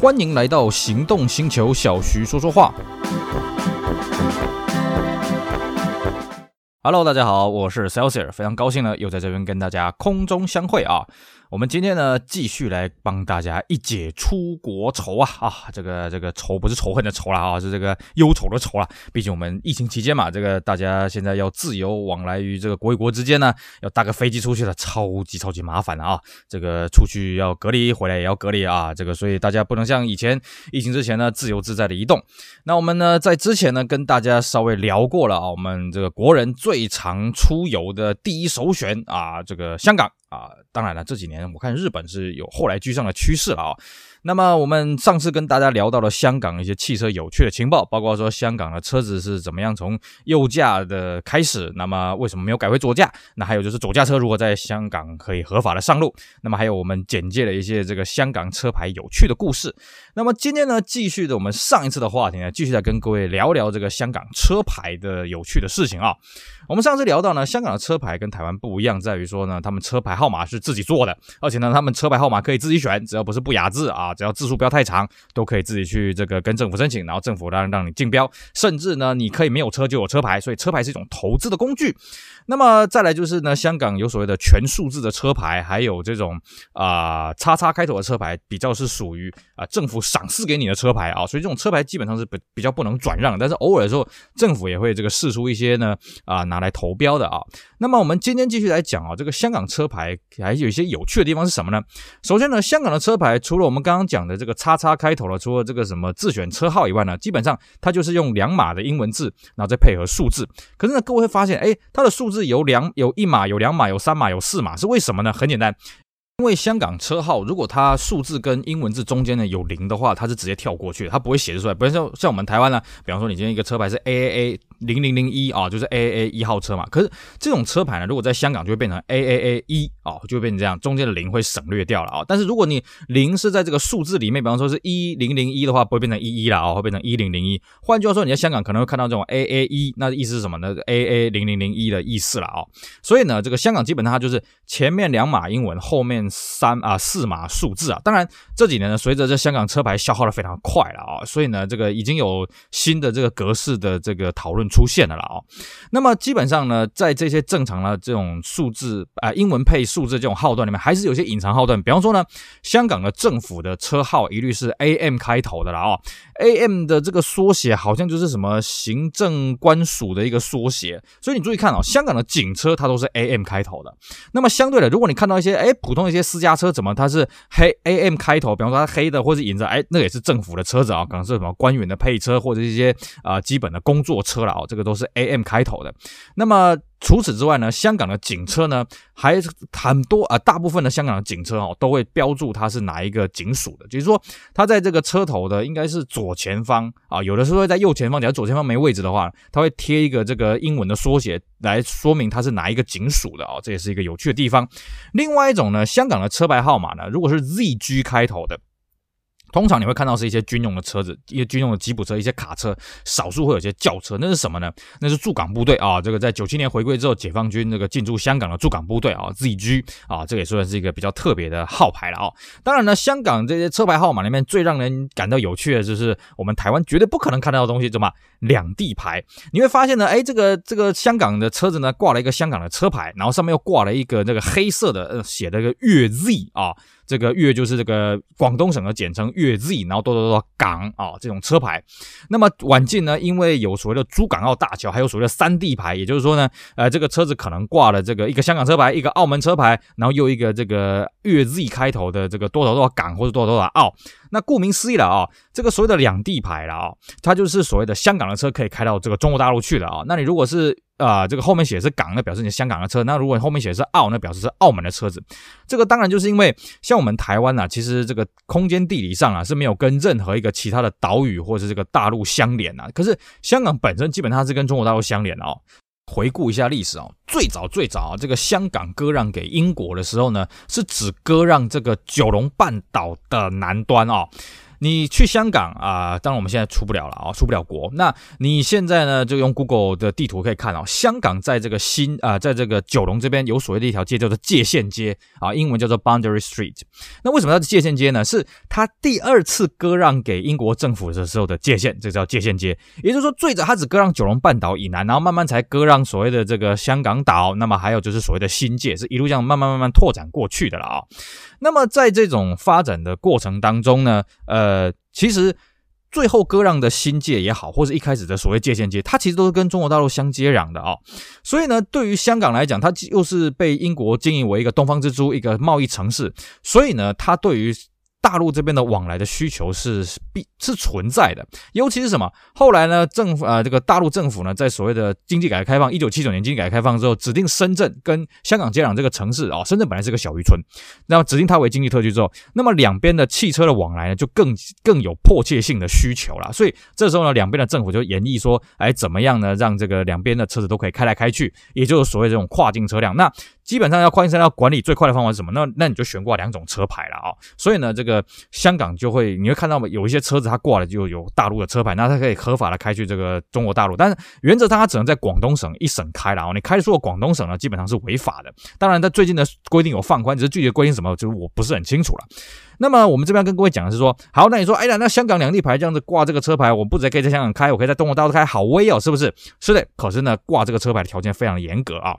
欢迎来到行动星球，小徐说说话。Hello，大家好，我是 Celsius，非常高兴呢，又在这边跟大家空中相会啊。我们今天呢，继续来帮大家一解出国愁啊啊，这个这个愁不是仇恨的愁了啊，是这个忧愁的愁了。毕竟我们疫情期间嘛，这个大家现在要自由往来于这个国与国之间呢，要搭个飞机出去了，超级超级麻烦的啊。这个出去要隔离，回来也要隔离啊。这个所以大家不能像以前疫情之前呢，自由自在的移动。那我们呢，在之前呢，跟大家稍微聊过了啊，我们这个国人最常出游的第一首选啊，这个香港。啊，当然了，这几年我看日本是有后来居上的趋势了啊。那么我们上次跟大家聊到了香港一些汽车有趣的情报，包括说香港的车子是怎么样从右驾的开始，那么为什么没有改回左驾？那还有就是左驾车如何在香港可以合法的上路？那么还有我们简介了一些这个香港车牌有趣的故事。那么今天呢，继续的我们上一次的话题呢，继续来跟各位聊聊这个香港车牌的有趣的事情啊。我们上次聊到呢，香港的车牌跟台湾不一样，在于说呢，他们车牌号码是自己做的，而且呢，他们车牌号码可以自己选，只要不是不雅致啊。啊只要字数不要太长，都可以自己去这个跟政府申请，然后政府让让你竞标，甚至呢，你可以没有车就有车牌，所以车牌是一种投资的工具。那么再来就是呢，香港有所谓的全数字的车牌，还有这种啊叉叉开头的车牌，比较是属于啊、政府赏赐给你的车牌啊，所以这种车牌基本上是比比较不能转让，但是偶尔的时候政府也会这个试出一些呢啊、拿来投标的啊。那么我们今天继续来讲啊，这个香港车牌还有一些有趣的地方是什么呢？首先呢，香港的车牌除了我们刚刚讲的这个叉叉开头的，除了这个什么自选车号以外呢，基本上它就是用两码的英文字，然后再配合数字。可是呢，各位会发现，哎，它的数字有两有一码、有两码、有三码、有四码，是为什么呢？很简单。因为香港车号，如果它数字跟英文字中间呢有零的话，它是直接跳过去的，它不会写出来。不像像我们台湾呢，比方说你今天一个车牌是 A A A 零零零一啊，就是 A A 一号车嘛。可是这种车牌呢，如果在香港就会变成 A A A 一啊，就会变成这样，中间的零会省略掉了啊。但是如果你零是在这个数字里面，比方说是一零零一的话，不会变成一一了啊，会变成一零零一。换句话说，你在香港可能会看到这种 A A 一，那意思是什么呢？A A 零零零一的意思了啊。所以呢，这个香港基本上它就是前面两码英文，后面三啊。四码数字啊，当然这几年呢，随着这香港车牌消耗的非常快了啊，所以呢，这个已经有新的这个格式的这个讨论出现了了啊。那么基本上呢，在这些正常的这种数字啊，英文配数字这种号段里面，还是有些隐藏号段。比方说呢，香港的政府的车号一律是 AM 开头的了啊，AM 的这个缩写好像就是什么行政官署的一个缩写，所以你注意看啊，香港的警车它都是 AM 开头的。那么相对的，如果你看到一些哎普通一些私家车怎么它是黑 AM 开头，比方说它黑的或是银色，哎，那也是政府的车子啊，可能是什么官员的配车或者一些啊、基本的工作车了啊，这个都是 AM 开头的。那么。除此之外呢，香港的警车呢，还很多啊，大部分的香港的警车哦，都会标注它是哪一个警署的，就是说它在这个车头的应该是左前方啊，有的时候会在右前方，假如左前方没位置的话，它会贴一个这个英文的缩写来说明它是哪一个警署的啊，这也是一个有趣的地方。另外一种呢，香港的车牌号码呢，如果是 ZG 开头的。通常你会看到是一些军用的车子，一些军用的吉普车，一些卡车，少数会有些轿车。那是什么呢？那是驻港部队啊。这个在九七年回归之后，解放军这个进驻香港的驻港部队啊，ZG 啊，这个也算是一个比较特别的号牌了啊。当然呢，香港这些车牌号码里面最让人感到有趣的就是我们台湾绝对不可能看到的东西，怎么两地牌？你会发现呢，哎，这个这个香港的车子呢，挂了一个香港的车牌，然后上面又挂了一个那个黑色的呃写的个粤 Z 啊。这个粤就是这个广东省的简称粤 Z，然后多多多港啊这种车牌。那么晚近呢，因为有所谓的珠港澳大桥，还有所谓的三地牌，也就是说呢，呃，这个车子可能挂了这个一个香港车牌，一个澳门车牌，然后又一个这个粤 Z 开头的这个多少多少港或者多少多少澳。那顾名思义了啊，这个所谓的两地牌了啊，它就是所谓的香港的车可以开到这个中国大陆去的啊。那你如果是啊、呃，这个后面写是港，那表示你香港的车；那如果你后面写是澳，那表示是澳门的车子。这个当然就是因为像我们台湾啊，其实这个空间地理上啊是没有跟任何一个其他的岛屿或者是这个大陆相连啊。可是香港本身基本上是跟中国大陆相连的哦。回顾一下历史啊，最早最早啊，这个香港割让给英国的时候呢，是只割让这个九龙半岛的南端啊。你去香港啊、当然我们现在出不了了啊，出不了国。那你现在呢，就用 Google 的地图可以看哦，香港在这个新啊、在这个九龙这边有所谓的一条街叫做界限街啊，英文叫做 Boundary Street。那为什么叫界限街呢？是它第二次割让给英国政府的时候的界限，这、叫界限街。也就是说，最早它只割让九龙半岛以南，然后慢慢才割让所谓的这个香港岛。那么还有就是所谓的新界，是一路这样慢慢慢慢拓展过去的了啊。那么在这种发展的过程当中呢，呃，呃其实最后割让的新界也好，或者一开始的所谓界限街，它其实都是跟中国大陆相接壤的啊。所以呢，对于香港来讲，它又是被英国经营为一个东方之珠，一个贸易城市，所以呢，它对于大陆这边的往来的需求是必是存在的，尤其是什么？后来呢，政府呃，这个大陆政府呢，在所谓的经济改革开放，一九七九年经济改革开放之后，指定深圳跟香港接壤这个城市啊，深圳本来是个小渔村，那么指定它为经济特区之后，那么两边的汽车的往来呢，就更更有迫切性的需求了。所以这时候呢，两边的政府就演绎说，哎，怎么样呢，让这个两边的车子都可以开来开去，也就是所谓这种跨境车辆。那基本上要跨境车辆管理最快的方法是什么？那那你就悬挂两种车牌了啊。所以呢，这个个香港就会你会看到有一些车子它挂了就有大陆的车牌，那它可以合法的开去这个中国大陆。但是原则上它只能在广东省一省开了啊。你开出了广东省呢，基本上是违法的。当然，在最近的规定有放宽，只是具体的规定什么，就是我不是很清楚了。那么我们这边跟各位讲的是说，好，那你说，哎呀，那香港两地牌这样子挂这个车牌，我不只可以在香港开，我可以在中国大陆开，好威哦，是不是？是的。可是呢，挂这个车牌的条件非常严格啊。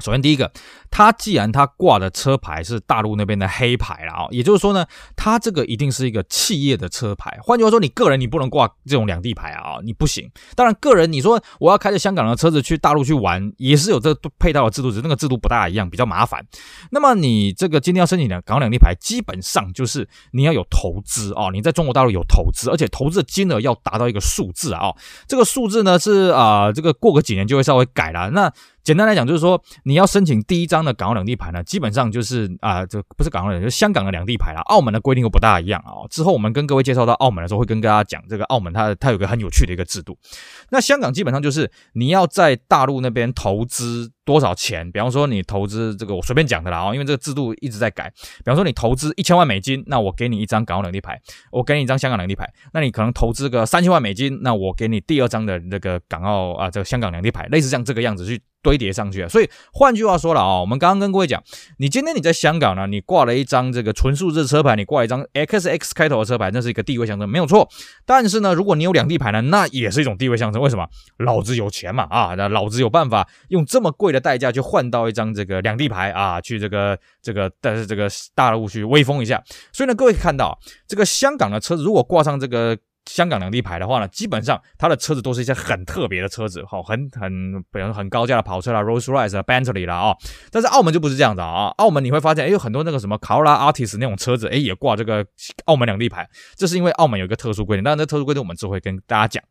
首先，第一个，他既然他挂的车牌是大陆那边的黑牌了啊，也就是说呢，他这个一定是一个企业的车牌。换句话说，你个人你不能挂这种两地牌啊，你不行。当然，个人你说我要开着香港的车子去大陆去玩，也是有这个配套的制度，只是那个制度不大一样，比较麻烦。那么你这个今天要申请的港两地牌，基本上就是你要有投资啊，你在中国大陆有投资，而且投资的金额要达到一个数字啊，这个数字呢是啊，这个过个几年就会稍微改了。那简单来讲，就是说你要申请第一张的港澳两地牌呢，基本上就是啊，这不是港澳两，就是香港的两地牌啦。澳门的规定又不大一样啊。之后我们跟各位介绍到澳门的时候，会跟大家讲这个澳门它它有个很有趣的一个制度。那香港基本上就是你要在大陆那边投资多少钱？比方说你投资这个，我随便讲的啦啊，因为这个制度一直在改。比方说你投资一千万美金，那我给你一张港澳两地牌，我给你一张香港两地牌。那你可能投资个三千万美金，那我给你第二张的那个港澳啊，这个香港两地牌，类似像这个样子去。堆叠上去啊，所以换句话说了啊，我们刚刚跟各位讲，你今天你在香港呢，你挂了一张这个纯数字车牌，你挂一张 XX 开头的车牌，那是一个地位象征，没有错。但是呢，如果你有两地牌呢，那也是一种地位象征。为什么？老子有钱嘛啊，那老子有办法用这么贵的代价去换到一张这个两地牌啊，去这个这个但是这个大陆去威风一下。所以呢，各位看到这个香港的车子如果挂上这个。香港两地牌的话呢，基本上它的车子都是一些很特别的车子，好，很很比如很高价的跑车啦，Rolls Royce 啦，Bentley 啦啊。但是澳门就不是这样的啊，澳门你会发现，哎，有很多那个什么卡罗拉 Artist 那种车子，哎，也挂这个澳门两地牌，这是因为澳门有一个特殊规定，当然这特殊规定我们之后会跟大家讲。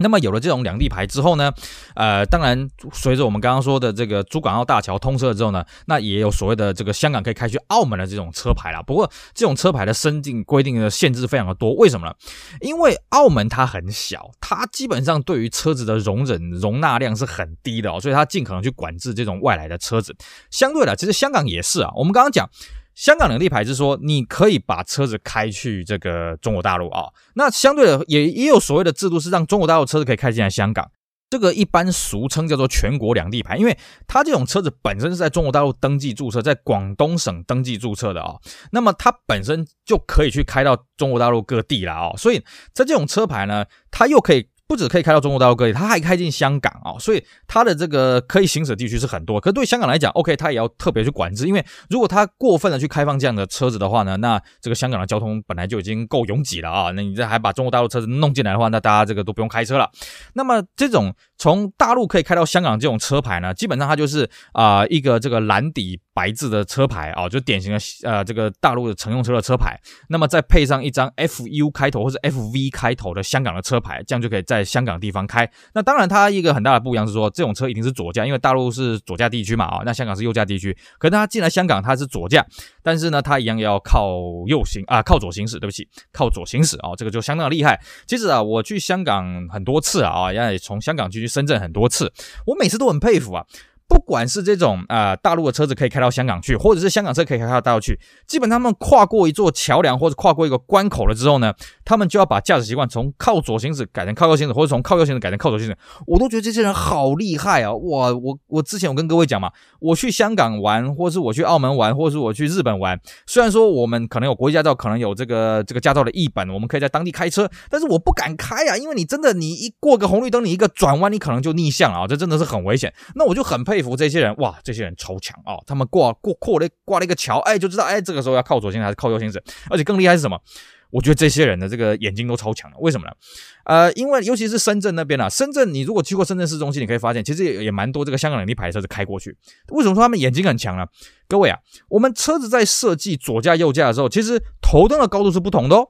那么有了这种两地牌之后呢，呃，当然随着我们刚刚说的这个珠港澳大桥通车了之后呢，那也有所谓的这个香港可以开去澳门的这种车牌了。不过这种车牌的申请规定的限制非常的多，为什么呢？因为澳门它很小，它基本上对于车子的容忍容纳量是很低的哦，所以它尽可能去管制这种外来的车子。相对的，其实香港也是啊，我们刚刚讲。香港两地牌是说，你可以把车子开去这个中国大陆啊。那相对的，也也有所谓的制度，是让中国大陆车子可以开进来香港。这个一般俗称叫做全国两地牌，因为它这种车子本身是在中国大陆登记注册，在广东省登记注册的啊。那么它本身就可以去开到中国大陆各地了啊。所以在这种车牌呢，它又可以。不止可以开到中国大陆各地，它还开进香港啊，所以它的这个可以行驶地区是很多。可对香港来讲，OK，它也要特别去管制，因为如果它过分的去开放这样的车子的话呢，那这个香港的交通本来就已经够拥挤了啊，那你这还把中国大陆车子弄进来的话，那大家这个都不用开车了。那么这种从大陆可以开到香港这种车牌呢，基本上它就是啊、一个这个蓝底。白字的车牌啊，就典型的呃这个大陆的乘用车的车牌，那么再配上一张 FU 开头或者 FV 开头的香港的车牌，这样就可以在在香港地方开。那当然，它一个很大的不一样是说，这种车一定是左驾，因为大陆是左驾地区嘛啊，那香港是右驾地区。可是它进来香港，它是左驾，但是呢，它一样要靠右行啊，靠左行驶。对不起，靠左行驶啊，这个就相当厉害。其实啊，我去香港很多次啊，也从香港去深圳很多次，我每次都很佩服啊。不管是这种呃大陆的车子可以开到香港去，或者是香港车可以开到大陆去，基本他们跨过一座桥梁或者跨过一个关口了之后呢，他们就要把驾驶习惯从靠左行驶改成靠右行驶，或者从靠右行驶改成靠左行驶。我都觉得这些人好厉害啊！哇，我我之前有跟各位讲嘛，我去香港玩，或是我去澳门玩，或是我去日本玩，虽然说我们可能有国际驾照，可能有这个这个驾照的译本，我们可以在当地开车，但是我不敢开啊，因为你真的你一过个红绿灯，你一个转弯，你可能就逆向了啊，这真的是很危险。那我就很佩服这些人，哇，这些人超强啊！他们过过过了挂了一个桥，哎，就知道哎，这个时候要靠左行驶还是靠右行驶。而且更厉害是什么？我觉得这些人的这个眼睛都超强的，为什么呢？呃，因为尤其是深圳那边啊，深圳你如果去过深圳市中心，你可以发现其实也也蛮多这个香港两地牌车子开过去。为什么说他们眼睛很强呢？各位啊，我们车子在设计左驾右驾的时候，其实头灯的高度是不同的哦。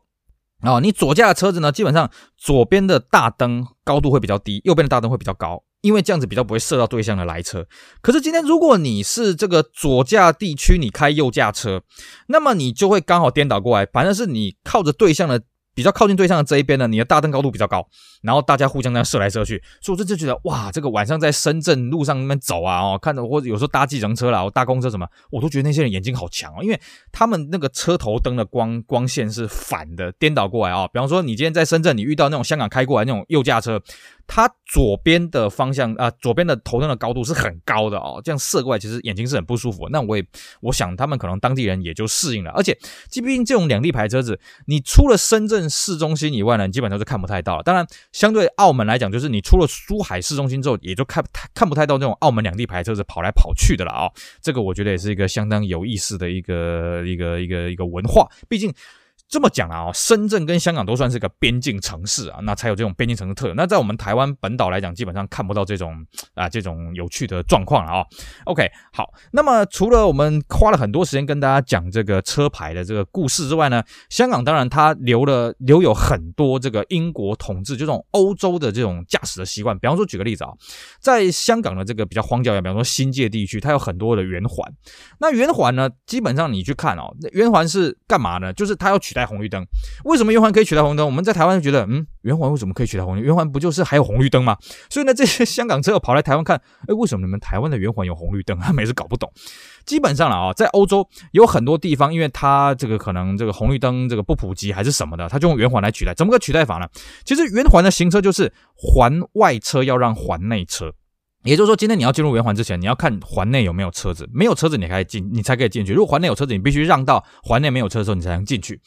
啊，你左驾的车子呢，基本上左边的大灯高度会比较低，右边的大灯会比较高。因为这样子比较不会射到对向的来车。可是今天如果你是这个左驾地区，你开右驾车，那么你就会刚好颠倒过来，反正是你靠着对向的。比较靠近对向的这一边呢，你的大灯高度比较高，然后大家互相这样射来射去，所以我这就觉得哇，这个晚上在深圳路上那边走啊，哦，看着或者有时候搭计程车啦，我搭公车什么，我都觉得那些人眼睛好强哦，因为他们那个车头灯的光光线是反的，颠倒过来啊，哦。比方说你今天在深圳，你遇到那种香港开过来那种右驾车。它左边的方向啊，左边的头灯的高度是很高的哦，这样射过来其实眼睛是很不舒服。那我也我想他们可能当地人也就适应了。而且，即便这种两地牌车子，你出了深圳市中心以外呢，你基本上是看不太到了。当然，相对澳门来讲，就是你出了珠海市中心之后，也就看看不太到那种澳门两地牌车子跑来跑去的了啊、这个我觉得也是一个相当有意思的一个一个一个一个文化，毕竟。这么讲啊，深圳跟香港都算是个边境城市啊，那才有这种边境城市特有。那在我们台湾本岛来讲，基本上看不到这种啊这种有趣的状况了啊。OK，好，那么除了我们花了很多时间跟大家讲这个车牌的这个故事之外呢，香港当然它留了留有很多这个英国统治就这种欧洲的这种驾驶的习惯。比方说，举个例子啊，在香港的这个比较荒郊野，比方说新界地区，它有很多的圆环。那圆环呢，基本上你去看哦，圆环是干嘛呢？就是它要取代。红绿灯，为什么圆环可以取代红灯？我们在台湾就觉得，嗯，圆环为什么可以取代红绿？圆环不就是还有红绿灯吗？所以呢，这些香港车友跑来台湾看，哎，为什么你们台湾的圆环有红绿灯？他每次搞不懂。基本上了啊，在欧洲有很多地方，因为它这个可能这个红绿灯这个不普及还是什么的，它就用圆环来取代。怎么个取代法呢？其实圆环的行车就是环外车要让环内车。也就是说，今天你要进入圆环之前，你要看环内有没有车子，没有车子你可以进，你才可以进去。如果环内有车子，你必须让到环内没有车的时候，你才能进去。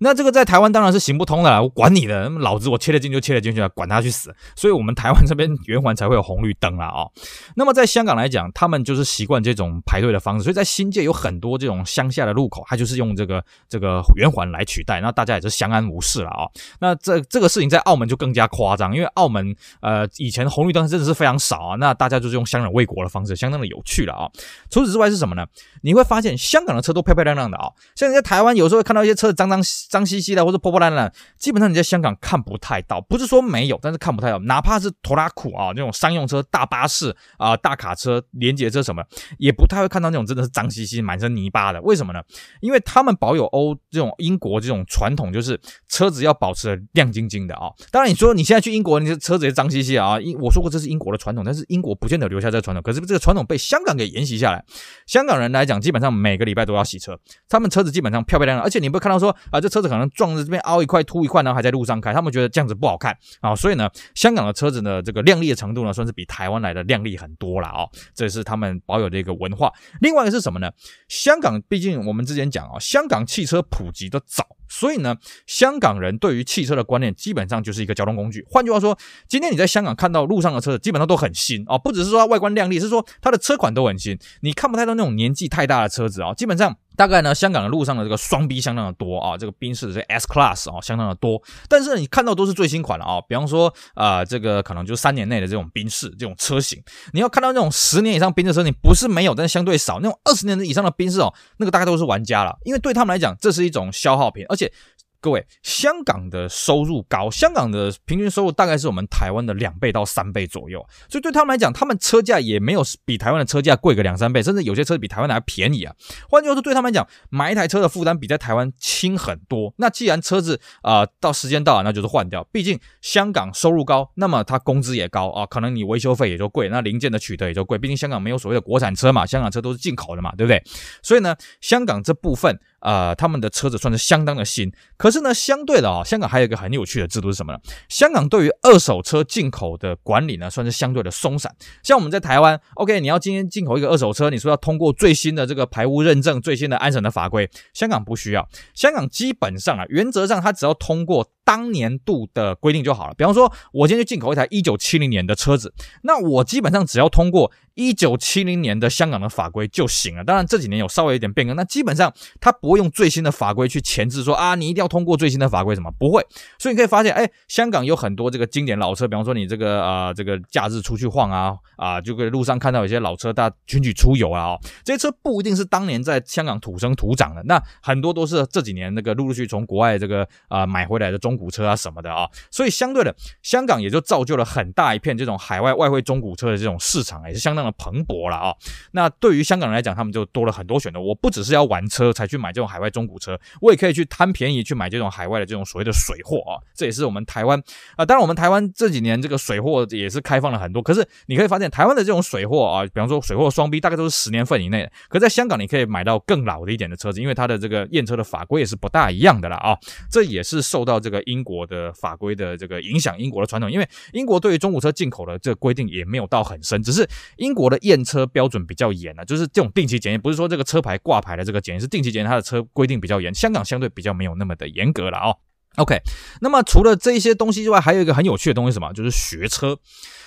那这个在台湾当然是行不通的啦，我管你的，老子我切得进就切得进去了，管他去死。所以，我们台湾这边圆环才会有红绿灯啦啊、哦。那么，在香港来讲，他们就是习惯这种排队的方式，所以在新界有很多这种乡下的路口，它就是用这个这个圆环来取代，那大家也是相安无事了啊、那这这个事情在澳门就更加夸张，因为澳门呃以前红绿灯真的是非常少啊，那大家就是用相忍为国的方式，相当的有趣了啊、除此之外是什么呢？你会发现香港的车都漂漂亮亮的啊、哦，像你在台湾有时候会看到一些车子脏脏脏兮兮的，或者破破烂烂，基本上你在香港看不太到。不是说没有，但是看不太到。哪怕是拖拉库啊，那种商用车、大巴士啊、大卡车、连接车什么，也不太会看到那种真的是脏兮兮、满身泥巴的。为什么呢？因为他们保有欧这种英国这种传统，就是车子要保持的亮晶晶的啊。当然，你说你现在去英国，你的车子也脏兮兮啊。英我说过这是英国的传统，但是英国不见得留下这个传统。可是这个传统被香港给沿袭下来。香港人来讲，基本上每个礼拜都要洗车，他们车子基本上漂漂亮亮，而且你会看到说啊，这车车子可能撞着这边凹一块凸一块，然后还在路上开，他们觉得这样子不好看啊，所以呢，香港的车子呢，这个亮丽的程度呢，算是比台湾来的亮丽很多了啊，这是他们保有的一个文化。另外一个是什么呢？香港毕竟我们之前讲啊，香港汽车普及的早。所以呢，香港人对于汽车的观念基本上就是一个交通工具。换句话说，今天你在香港看到路上的车子基本上都很新啊，不只是说它外观亮丽，是说它的车款都很新。你看不太到那种年纪太大的车子啊，基本上大概呢，香港的路上的这个双 B 相当的多啊，这个宾士的这 S Class 啊相当的多。但是你看到都是最新款了啊，比方说啊、呃，这个可能就三年内的这种宾士这种车型，你要看到那种十年以上宾士车型不是没有，但是相对少。那种二十年以上的宾士哦，那个大概都是玩家了，因为对他们来讲这是一种消耗品。而且各位，香港的收入高，香港的平均收入大概是我们台湾的两倍到三倍左右，所以对他们来讲，他们车价也没有比台湾的车价贵个两三倍，甚至有些车比台湾的还便宜啊。换句话说，对他们来讲，买一台车的负担比在台湾轻很多。那既然车子啊、到时间到了，那就是换掉。毕竟香港收入高，那么它工资也高啊，可能你维修费也就贵，那零件的取得也就贵。毕竟香港没有所谓的国产车嘛，香港车都是进口的嘛，对不对？所以呢，香港这部分。呃，他们的车子算是相当的新，可是呢，相对的啊、哦，香港还有一个很有趣的制度是什么呢？香港对于二手车进口的管理呢，算是相对的松散。像我们在台湾，OK，你要今天进口一个二手车，你说要通过最新的这个排污认证、最新的安审的法规，香港不需要。香港基本上啊，原则上它只要通过。当年度的规定就好了。比方说，我今天去进口一台一九七零年的车子，那我基本上只要通过一九七零年的香港的法规就行了。当然这几年有稍微有点变更，那基本上它不会用最新的法规去前置说啊，你一定要通过最新的法规什么，不会。所以你可以发现，哎，香港有很多这个经典老车，比方说你这个啊、这个假日出去晃啊啊，就可以路上看到有些老车，大家群起出游啊、哦。这些车不一定是当年在香港土生土长的，那很多都是这几年那个陆陆续续从国外这个啊、买回来的中。古车啊什么的啊，所以相对的，香港也就造就了很大一片这种海外外汇中古车的这种市场，也是相当的蓬勃了啊。那对于香港人来讲，他们就多了很多选择。我不只是要玩车才去买这种海外中古车，我也可以去贪便宜去买这种海外的这种所谓的水货啊。这也是我们台湾啊，当然我们台湾这几年这个水货也是开放了很多。可是你可以发现，台湾的这种水货啊，比方说水货双 B，大概都是十年份以内。可在香港，你可以买到更老的一点的车子，因为它的这个验车的法规也是不大一样的了啊。这也是受到这个。英国的法规的这个影响，英国的传统，因为英国对于中古车进口的这个规定也没有到很深，只是英国的验车标准比较严啊，就是这种定期检验，不是说这个车牌挂牌的这个检验，是定期检验，它的车规定比较严。香港相对比较没有那么的严格了哦。OK，那么除了这一些东西之外，还有一个很有趣的东西什么？就是学车。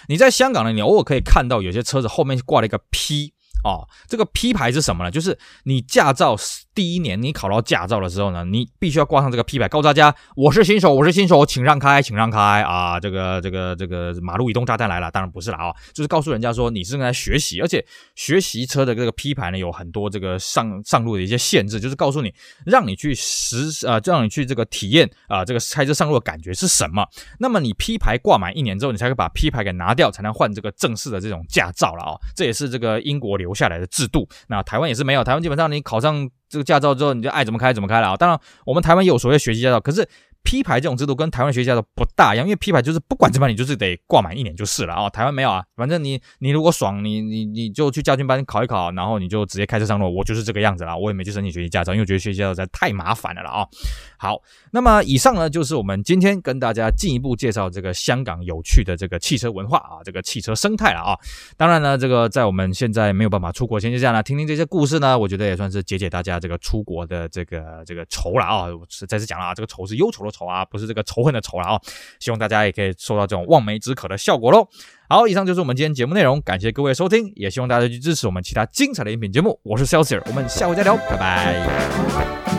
你在香港呢，你偶尔可以看到有些车子后面挂了一个 P 哦，这个 P 牌是什么呢？就是你驾照。第一年你考到驾照的时候呢，你必须要挂上这个 P 牌，告诉大家我是新手，我是新手，请让开，请让开啊！这个这个这个马路移动炸弹来了，当然不是了啊，就是告诉人家说你是正在学习，而且学习车的这个 P 牌呢有很多这个上上路的一些限制，就是告诉你让你去实啊，让你去这个体验啊，这个开车上路的感觉是什么。那么你 P 牌挂满一年之后，你才可以把 P 牌给拿掉，才能换这个正式的这种驾照了啊！这也是这个英国流留下来的制度。那台湾也是没有，台湾基本上你考上。这个驾照之后，你就爱怎么开怎么开了啊！当然，我们台湾也有所谓学习驾照，可是。P 牌这种制度跟台湾学习驾照不大一样，因为 P 牌就是不管怎么样，你就是得挂满一年就是了啊、台湾没有啊，反正你你如果爽，你你你就去驾训班考一考，然后你就直接开车上路。我就是这个样子了，我也没去申请学习驾照，因为觉得学习驾照实在太麻烦了了啊、好，那么以上呢就是我们今天跟大家进一步介绍这个香港有趣的这个汽车文化啊，这个汽车生态了啊。当然呢，这个在我们现在没有办法出国前，就这样呢，听听这些故事呢，我觉得也算是解解大家这个出国的这个这个愁了啊。我再次讲了啊，这个愁是忧愁的丑啊，不是这个。仇恨的仇了啊！希望大家也可以受到这种望梅止渴的效果喽。好，以上就是我们今天节目内容，感谢各位收听，也希望大家去支持我们其他精彩的音频节目。我是 Celsius，我们下回再聊，拜拜。